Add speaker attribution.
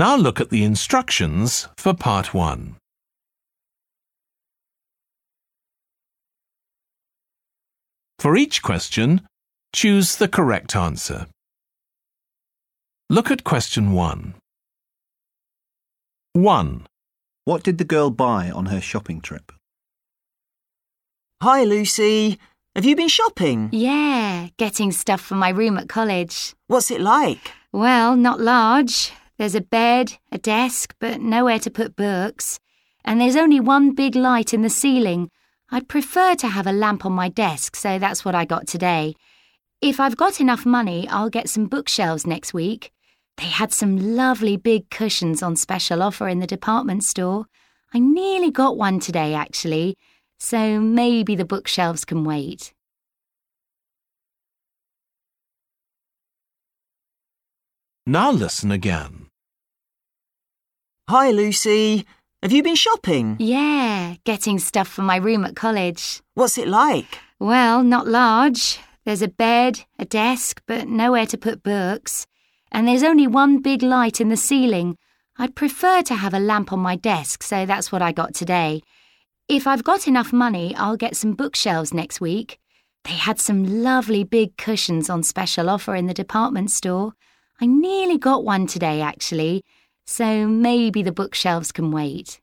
Speaker 1: Now look at the instructions for part one. For each question, choose the correct answer. Look at question one. 1.
Speaker 2: What did the girl buy on her shopping trip?
Speaker 3: Hi, Lucy. Have you been shopping?
Speaker 4: Yeah, getting stuff for my room at college.
Speaker 3: What's it like?
Speaker 4: Well, not large. There's a bed, a desk, but nowhere to put books. And there's only one big light in the ceiling. I'd prefer to have a lamp on my desk, so that's what I got today. If I've got enough money, I'll get some bookshelves next week. They had some lovely big cushions on special offer in the department store. I nearly got one today, actually, so maybe the bookshelves can wait.
Speaker 1: Now listen again.
Speaker 3: Hi, Lucy. Have you been shopping?
Speaker 4: Yeah, getting stuff for my room at college.
Speaker 3: What's it like?
Speaker 4: Well, not large. There's a bed, a desk, but nowhere to put books. And there's only one big light in the ceiling. I'd prefer to have a lamp on my desk, so that's what I got today. If I've got enough money, I'll get some bookshelves next week. They had some lovely big cushions on special offer in the department store. I nearly got one today, actually, so maybe the bookshelves can wait.